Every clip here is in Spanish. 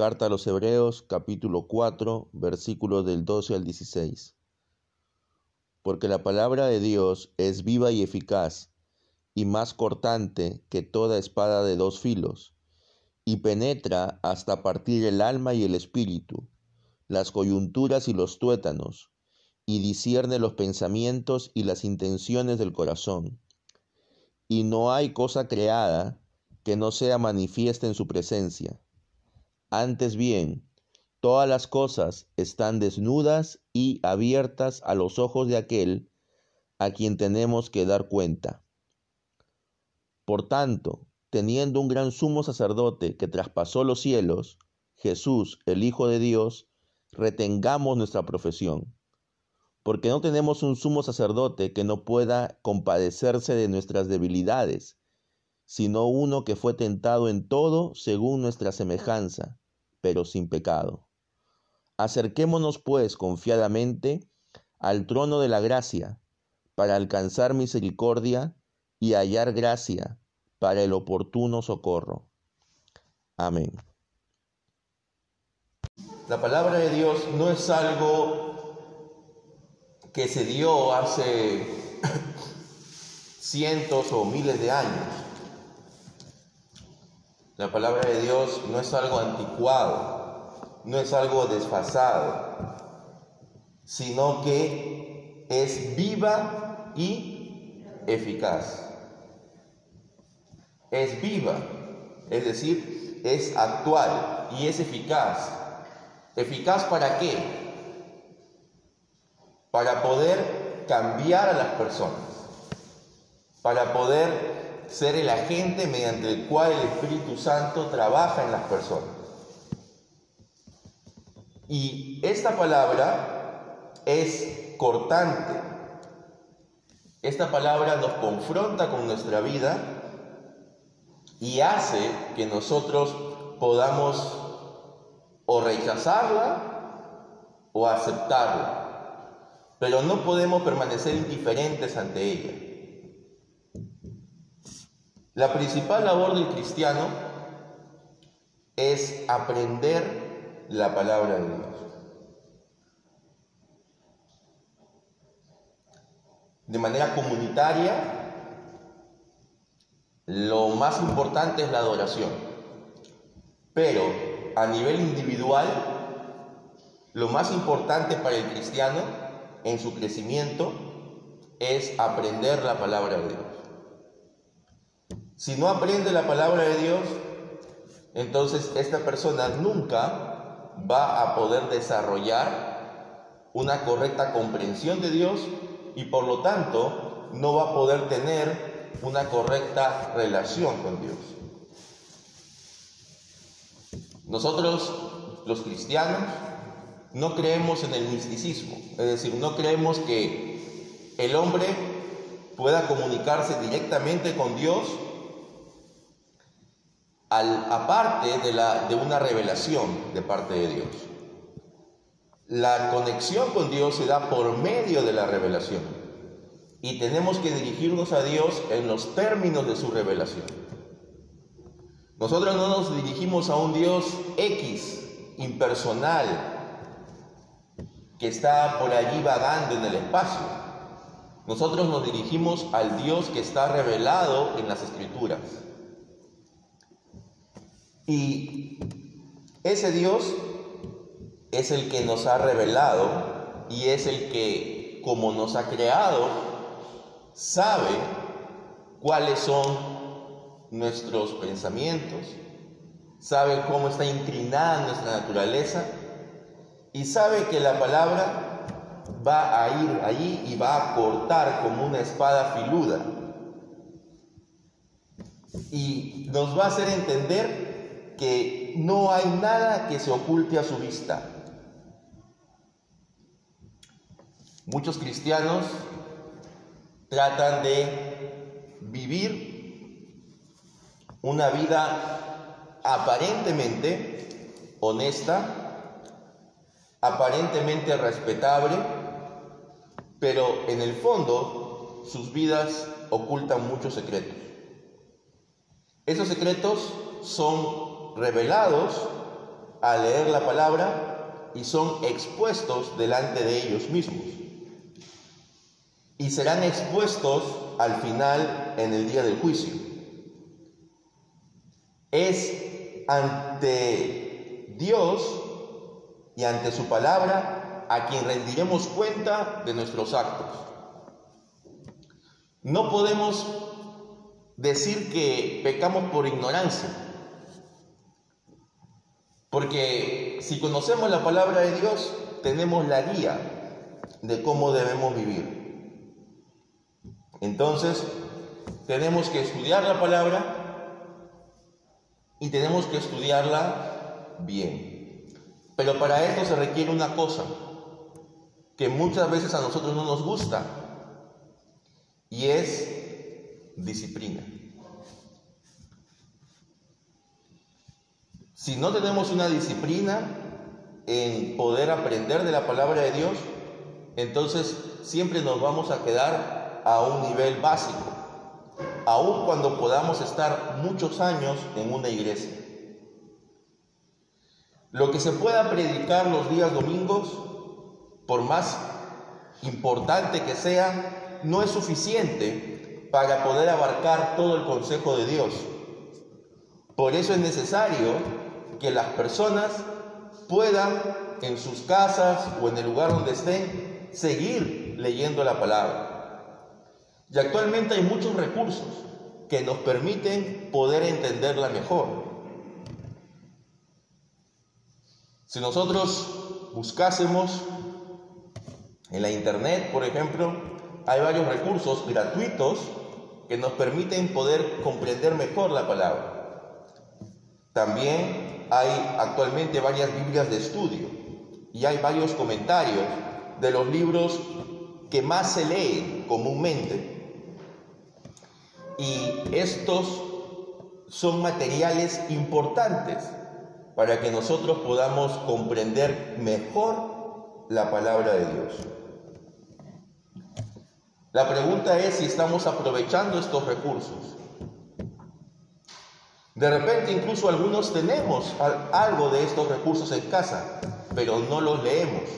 Carta a los Hebreos capítulo 4 versículos del 12 al 16. Porque la palabra de Dios es viva y eficaz y más cortante que toda espada de dos filos, y penetra hasta partir el alma y el espíritu, las coyunturas y los tuétanos, y discierne los pensamientos y las intenciones del corazón. Y no hay cosa creada que no sea manifiesta en su presencia antes bien, todas las cosas están desnudas y abiertas a los ojos de aquel a quien tenemos que dar cuenta. Por tanto, teniendo un gran sumo sacerdote que traspasó los cielos, Jesús, el Hijo de Dios, retengamos nuestra profesión, porque no tenemos un sumo sacerdote que no pueda compadecerse de nuestras debilidades, sino uno que fue tentado en todo según nuestra semejanza pero sin pecado. Acerquémonos pues confiadamente al trono de la gracia para alcanzar misericordia y hallar gracia para el oportuno socorro. Amén. La palabra de Dios no es algo que se dio hace cientos o miles de años. La palabra de Dios no es algo anticuado, no es algo desfasado, sino que es viva y eficaz. Es viva, es decir, es actual y es eficaz. ¿Eficaz para qué? Para poder cambiar a las personas, para poder ser el agente mediante el cual el Espíritu Santo trabaja en las personas. Y esta palabra es cortante. Esta palabra nos confronta con nuestra vida y hace que nosotros podamos o rechazarla o aceptarla. Pero no podemos permanecer indiferentes ante ella. La principal labor del cristiano es aprender la palabra de Dios. De manera comunitaria, lo más importante es la adoración. Pero a nivel individual, lo más importante para el cristiano en su crecimiento es aprender la palabra de Dios. Si no aprende la palabra de Dios, entonces esta persona nunca va a poder desarrollar una correcta comprensión de Dios y por lo tanto no va a poder tener una correcta relación con Dios. Nosotros, los cristianos, no creemos en el misticismo, es decir, no creemos que el hombre pueda comunicarse directamente con Dios aparte de, la, de una revelación de parte de Dios. La conexión con Dios se da por medio de la revelación y tenemos que dirigirnos a Dios en los términos de su revelación. Nosotros no nos dirigimos a un Dios X, impersonal, que está por allí vagando en el espacio. Nosotros nos dirigimos al Dios que está revelado en las escrituras. Y ese Dios es el que nos ha revelado y es el que, como nos ha creado, sabe cuáles son nuestros pensamientos, sabe cómo está inclinada nuestra naturaleza y sabe que la palabra va a ir allí y va a cortar como una espada filuda. Y nos va a hacer entender que no hay nada que se oculte a su vista. Muchos cristianos tratan de vivir una vida aparentemente honesta, aparentemente respetable, pero en el fondo sus vidas ocultan muchos secretos. Esos secretos son revelados a leer la palabra y son expuestos delante de ellos mismos. Y serán expuestos al final en el día del juicio. Es ante Dios y ante su palabra a quien rendiremos cuenta de nuestros actos. No podemos decir que pecamos por ignorancia, porque si conocemos la palabra de Dios, tenemos la guía de cómo debemos vivir. Entonces, tenemos que estudiar la palabra y tenemos que estudiarla bien. Pero para esto se requiere una cosa que muchas veces a nosotros no nos gusta y es disciplina. Si no tenemos una disciplina en poder aprender de la palabra de Dios, entonces siempre nos vamos a quedar a un nivel básico, aun cuando podamos estar muchos años en una iglesia. Lo que se pueda predicar los días domingos, por más importante que sea, no es suficiente para poder abarcar todo el consejo de Dios. Por eso es necesario que las personas puedan en sus casas o en el lugar donde estén seguir leyendo la palabra. Y actualmente hay muchos recursos que nos permiten poder entenderla mejor. Si nosotros buscásemos en la internet, por ejemplo, hay varios recursos gratuitos que nos permiten poder comprender mejor la palabra. También hay actualmente varias Biblias de estudio y hay varios comentarios de los libros que más se leen comúnmente. Y estos son materiales importantes para que nosotros podamos comprender mejor la palabra de Dios. La pregunta es si estamos aprovechando estos recursos. De repente incluso algunos tenemos algo de estos recursos en casa, pero no los leemos.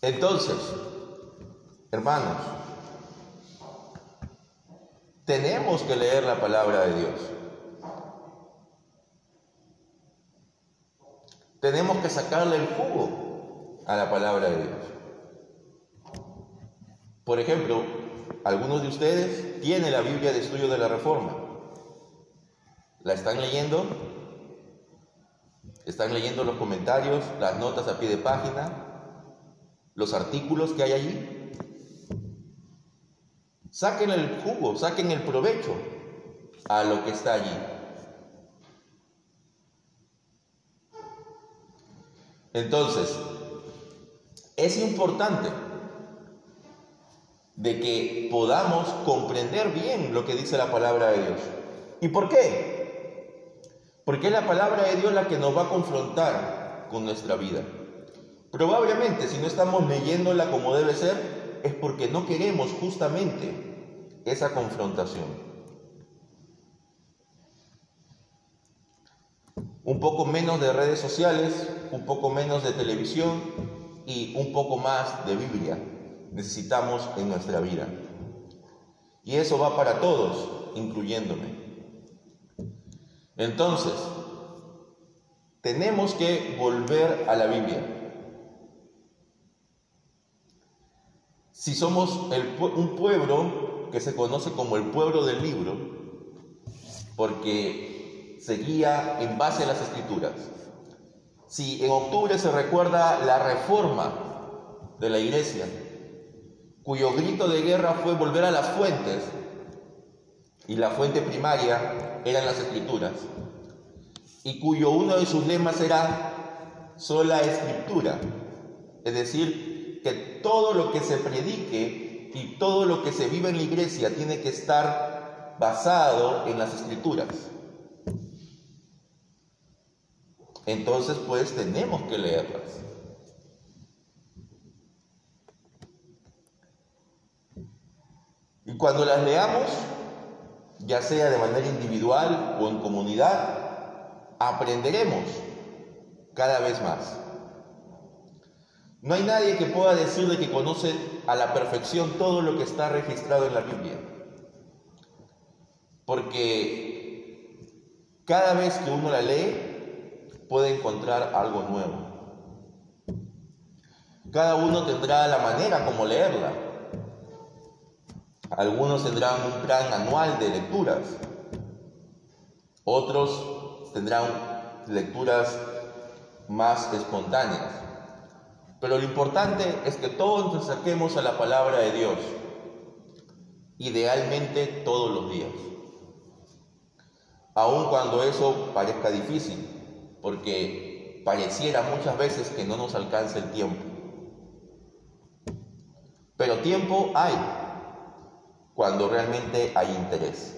Entonces, hermanos, tenemos que leer la palabra de Dios. Tenemos que sacarle el jugo a la palabra de Dios. Por ejemplo, algunos de ustedes tienen la Biblia de estudio de la Reforma. ¿La están leyendo? ¿Están leyendo los comentarios, las notas a pie de página, los artículos que hay allí? Saquen el jugo, saquen el provecho a lo que está allí. Entonces, es importante de que podamos comprender bien lo que dice la palabra de Dios. ¿Y por qué? Porque es la palabra de Dios la que nos va a confrontar con nuestra vida. Probablemente si no estamos leyéndola como debe ser, es porque no queremos justamente esa confrontación. Un poco menos de redes sociales, un poco menos de televisión y un poco más de Biblia necesitamos en nuestra vida. Y eso va para todos, incluyéndome. Entonces, tenemos que volver a la Biblia. Si somos un pueblo que se conoce como el pueblo del libro, porque se guía en base a las escrituras. Si en octubre se recuerda la reforma de la iglesia, cuyo grito de guerra fue volver a las fuentes, y la fuente primaria eran las escrituras, y cuyo uno de sus lemas era sola escritura, es decir, que todo lo que se predique y todo lo que se vive en la iglesia tiene que estar basado en las escrituras. Entonces, pues tenemos que leerlas. Y cuando las leamos, ya sea de manera individual o en comunidad, aprenderemos cada vez más. No hay nadie que pueda decirle que conoce a la perfección todo lo que está registrado en la Biblia. Porque cada vez que uno la lee, puede encontrar algo nuevo. Cada uno tendrá la manera como leerla. Algunos tendrán un plan anual de lecturas. Otros tendrán lecturas más espontáneas. Pero lo importante es que todos nos saquemos a la palabra de Dios, idealmente todos los días. Aun cuando eso parezca difícil, porque pareciera muchas veces que no nos alcanza el tiempo. Pero tiempo hay cuando realmente hay interés.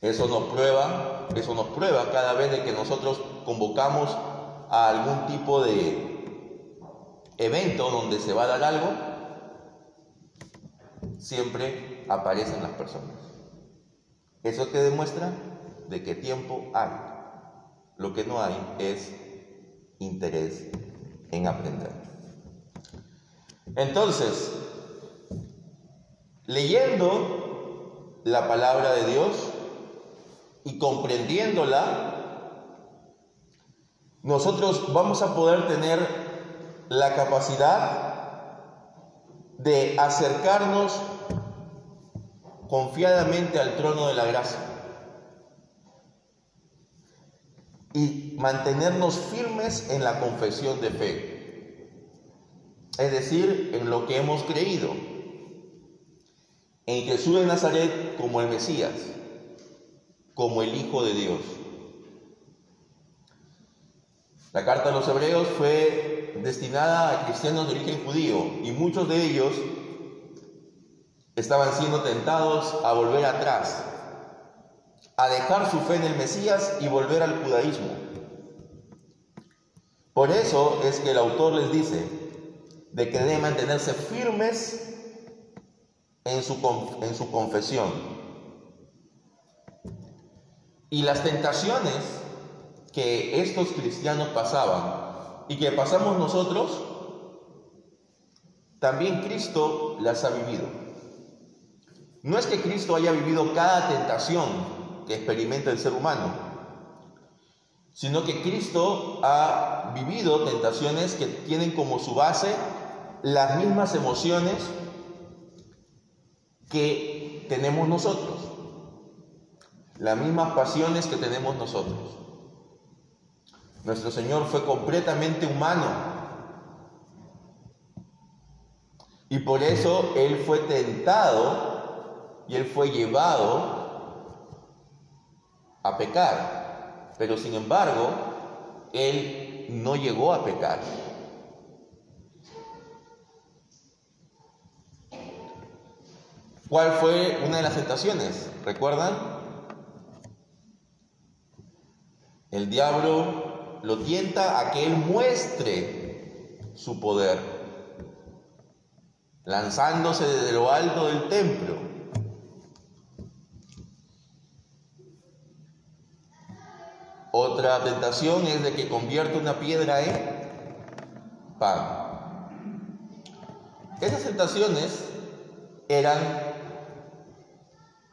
Eso nos prueba, eso nos prueba cada vez de que nosotros convocamos a algún tipo de evento donde se va a dar algo, siempre aparecen las personas. Eso que demuestra de qué tiempo hay. Lo que no hay es interés en aprender. Entonces, leyendo la palabra de Dios y comprendiéndola, nosotros vamos a poder tener la capacidad de acercarnos confiadamente al trono de la gracia y mantenernos firmes en la confesión de fe, es decir, en lo que hemos creído, en Jesús de Nazaret como el Mesías, como el Hijo de Dios. La carta a los hebreos fue destinada a cristianos de origen judío y muchos de ellos estaban siendo tentados a volver atrás, a dejar su fe en el Mesías y volver al judaísmo. Por eso es que el autor les dice de que deben mantenerse firmes en su, en su confesión. Y las tentaciones que estos cristianos pasaban y que pasamos nosotros, también Cristo las ha vivido. No es que Cristo haya vivido cada tentación que experimenta el ser humano, sino que Cristo ha vivido tentaciones que tienen como su base las mismas emociones que tenemos nosotros, las mismas pasiones que tenemos nosotros. Nuestro Señor fue completamente humano. Y por eso Él fue tentado y Él fue llevado a pecar. Pero sin embargo, Él no llegó a pecar. ¿Cuál fue una de las tentaciones? ¿Recuerdan? El diablo lo tienta a que él muestre su poder, lanzándose desde lo alto del templo. Otra tentación es de que convierta una piedra en pan. Esas tentaciones eran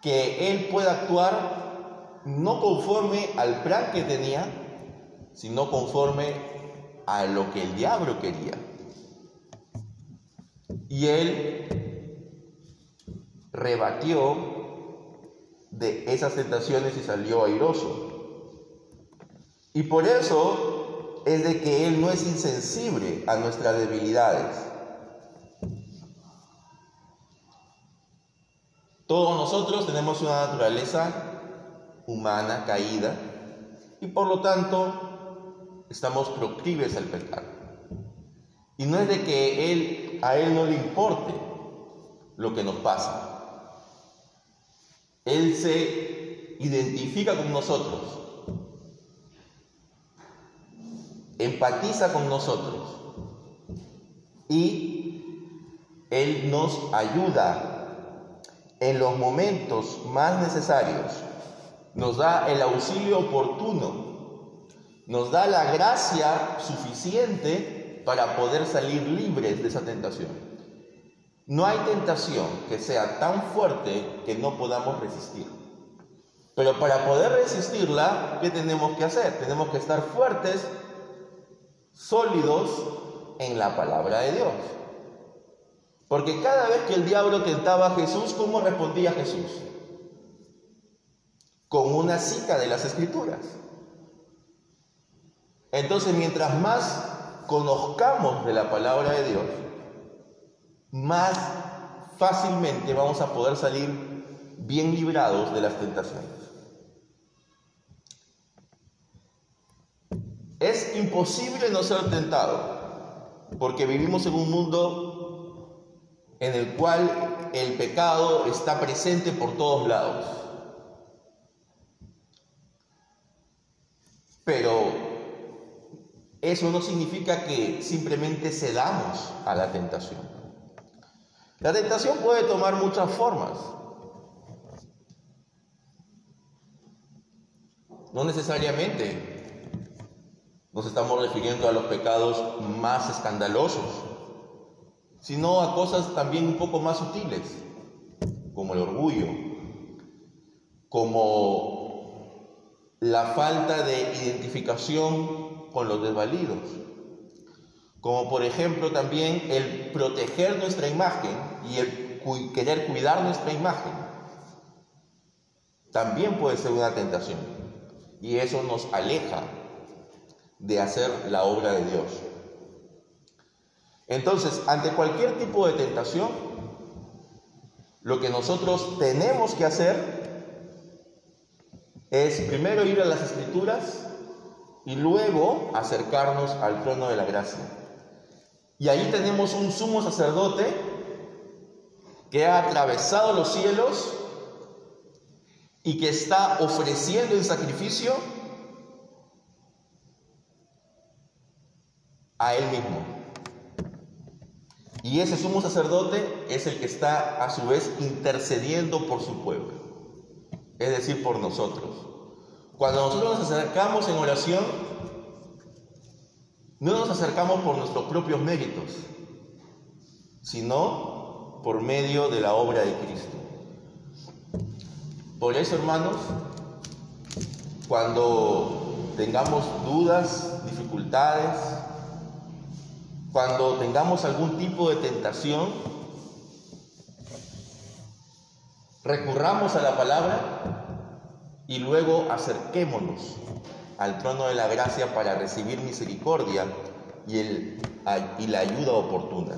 que él pueda actuar no conforme al plan que tenía, sino conforme a lo que el diablo quería. Y él rebatió de esas tentaciones y salió airoso. Y por eso es de que él no es insensible a nuestras debilidades. Nosotros tenemos una naturaleza humana caída y por lo tanto estamos proclives al pecado. Y no es de que él, a Él no le importe lo que nos pasa. Él se identifica con nosotros, empatiza con nosotros y Él nos ayuda en los momentos más necesarios nos da el auxilio oportuno, nos da la gracia suficiente para poder salir libres de esa tentación. No hay tentación que sea tan fuerte que no podamos resistir. Pero para poder resistirla, ¿qué tenemos que hacer? Tenemos que estar fuertes, sólidos en la palabra de Dios. Porque cada vez que el diablo tentaba a Jesús, ¿cómo respondía Jesús? Con una cita de las escrituras. Entonces, mientras más conozcamos de la palabra de Dios, más fácilmente vamos a poder salir bien librados de las tentaciones. Es imposible no ser tentado, porque vivimos en un mundo en el cual el pecado está presente por todos lados. Pero eso no significa que simplemente cedamos a la tentación. La tentación puede tomar muchas formas. No necesariamente nos estamos refiriendo a los pecados más escandalosos, sino a cosas también un poco más sutiles, como el orgullo, como la falta de identificación con los desvalidos, como por ejemplo también el proteger nuestra imagen y el querer cuidar nuestra imagen. También puede ser una tentación y eso nos aleja de hacer la obra de Dios. Entonces, ante cualquier tipo de tentación, lo que nosotros tenemos que hacer es primero ir a las escrituras y luego acercarnos al trono de la gracia. Y ahí tenemos un sumo sacerdote que ha atravesado los cielos y que está ofreciendo en sacrificio a él mismo. Y ese sumo sacerdote es el que está a su vez intercediendo por su pueblo, es decir, por nosotros. Cuando nosotros nos acercamos en oración, no nos acercamos por nuestros propios méritos, sino por medio de la obra de Cristo. Por eso, hermanos, cuando tengamos dudas, dificultades, cuando tengamos algún tipo de tentación, recurramos a la palabra y luego acerquémonos al trono de la gracia para recibir misericordia y, el, y la ayuda oportuna.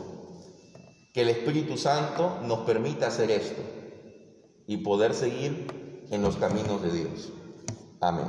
Que el Espíritu Santo nos permita hacer esto y poder seguir en los caminos de Dios. Amén.